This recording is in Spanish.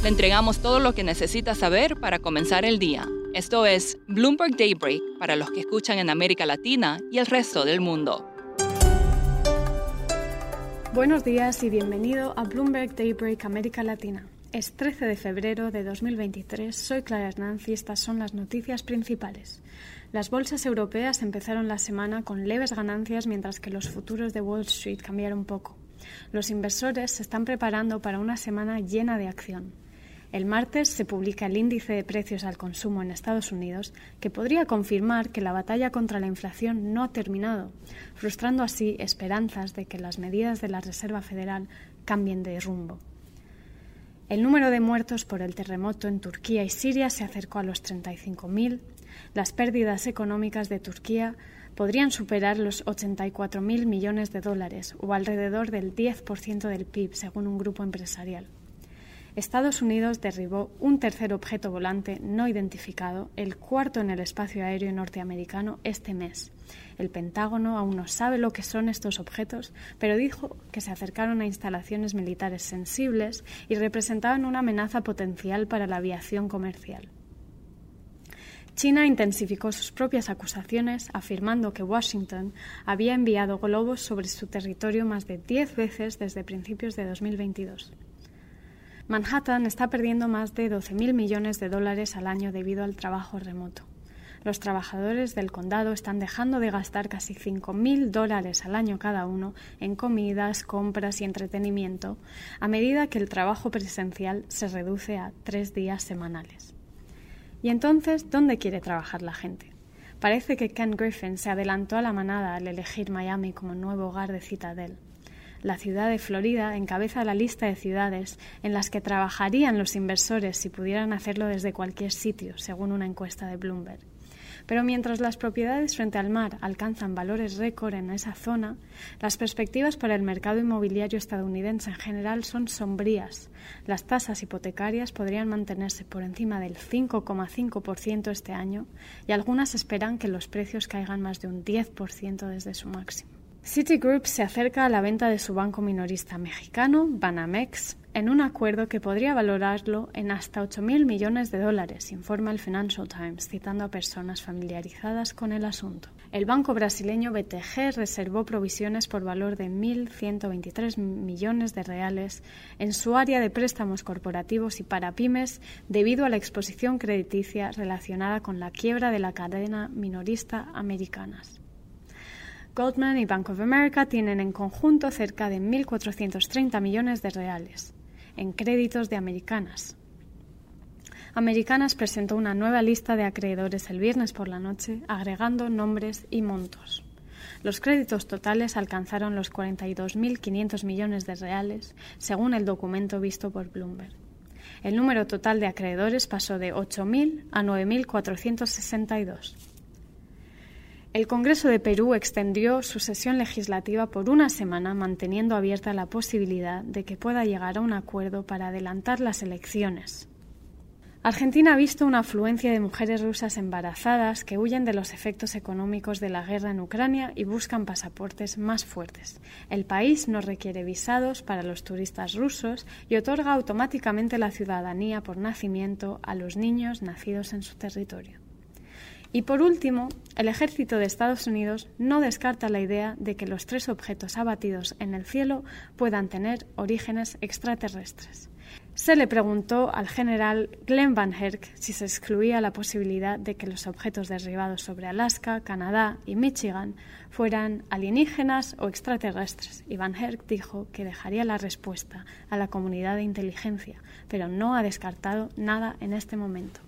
Le entregamos todo lo que necesita saber para comenzar el día. Esto es Bloomberg Daybreak para los que escuchan en América Latina y el resto del mundo. Buenos días y bienvenido a Bloomberg Daybreak América Latina. Es 13 de febrero de 2023, soy Clara Hernández y estas son las noticias principales. Las bolsas europeas empezaron la semana con leves ganancias mientras que los futuros de Wall Street cambiaron poco. Los inversores se están preparando para una semana llena de acción. El martes se publica el índice de precios al consumo en Estados Unidos, que podría confirmar que la batalla contra la inflación no ha terminado, frustrando así esperanzas de que las medidas de la Reserva Federal cambien de rumbo. El número de muertos por el terremoto en Turquía y Siria se acercó a los 35.000. Las pérdidas económicas de Turquía podrían superar los 84.000 millones de dólares o alrededor del 10% del PIB, según un grupo empresarial. Estados Unidos derribó un tercer objeto volante no identificado, el cuarto en el espacio aéreo norteamericano, este mes. El Pentágono aún no sabe lo que son estos objetos, pero dijo que se acercaron a instalaciones militares sensibles y representaban una amenaza potencial para la aviación comercial. China intensificó sus propias acusaciones, afirmando que Washington había enviado globos sobre su territorio más de diez veces desde principios de 2022. Manhattan está perdiendo más de 12.000 millones de dólares al año debido al trabajo remoto. Los trabajadores del condado están dejando de gastar casi 5.000 dólares al año cada uno en comidas, compras y entretenimiento, a medida que el trabajo presencial se reduce a tres días semanales. ¿Y entonces dónde quiere trabajar la gente? Parece que Ken Griffin se adelantó a la manada al elegir Miami como nuevo hogar de Citadel la ciudad de Florida encabeza la lista de ciudades en las que trabajarían los inversores si pudieran hacerlo desde cualquier sitio, según una encuesta de Bloomberg. Pero mientras las propiedades frente al mar alcanzan valores récord en esa zona, las perspectivas para el mercado inmobiliario estadounidense en general son sombrías. Las tasas hipotecarias podrían mantenerse por encima del 5,5% este año y algunas esperan que los precios caigan más de un 10% desde su máximo. Citigroup se acerca a la venta de su banco minorista mexicano, Banamex, en un acuerdo que podría valorarlo en hasta 8.000 millones de dólares, informa el Financial Times, citando a personas familiarizadas con el asunto. El banco brasileño BTG reservó provisiones por valor de 1.123 millones de reales en su área de préstamos corporativos y para pymes debido a la exposición crediticia relacionada con la quiebra de la cadena minorista americanas. Goldman y Bank of America tienen en conjunto cerca de 1.430 millones de reales en créditos de Americanas. Americanas presentó una nueva lista de acreedores el viernes por la noche, agregando nombres y montos. Los créditos totales alcanzaron los 42.500 millones de reales, según el documento visto por Bloomberg. El número total de acreedores pasó de 8.000 a 9.462. El Congreso de Perú extendió su sesión legislativa por una semana, manteniendo abierta la posibilidad de que pueda llegar a un acuerdo para adelantar las elecciones. Argentina ha visto una afluencia de mujeres rusas embarazadas que huyen de los efectos económicos de la guerra en Ucrania y buscan pasaportes más fuertes. El país no requiere visados para los turistas rusos y otorga automáticamente la ciudadanía por nacimiento a los niños nacidos en su territorio. Y por último, el ejército de Estados Unidos no descarta la idea de que los tres objetos abatidos en el cielo puedan tener orígenes extraterrestres. Se le preguntó al general Glenn Van Herk si se excluía la posibilidad de que los objetos derribados sobre Alaska, Canadá y Michigan fueran alienígenas o extraterrestres, y Van Herk dijo que dejaría la respuesta a la comunidad de inteligencia, pero no ha descartado nada en este momento.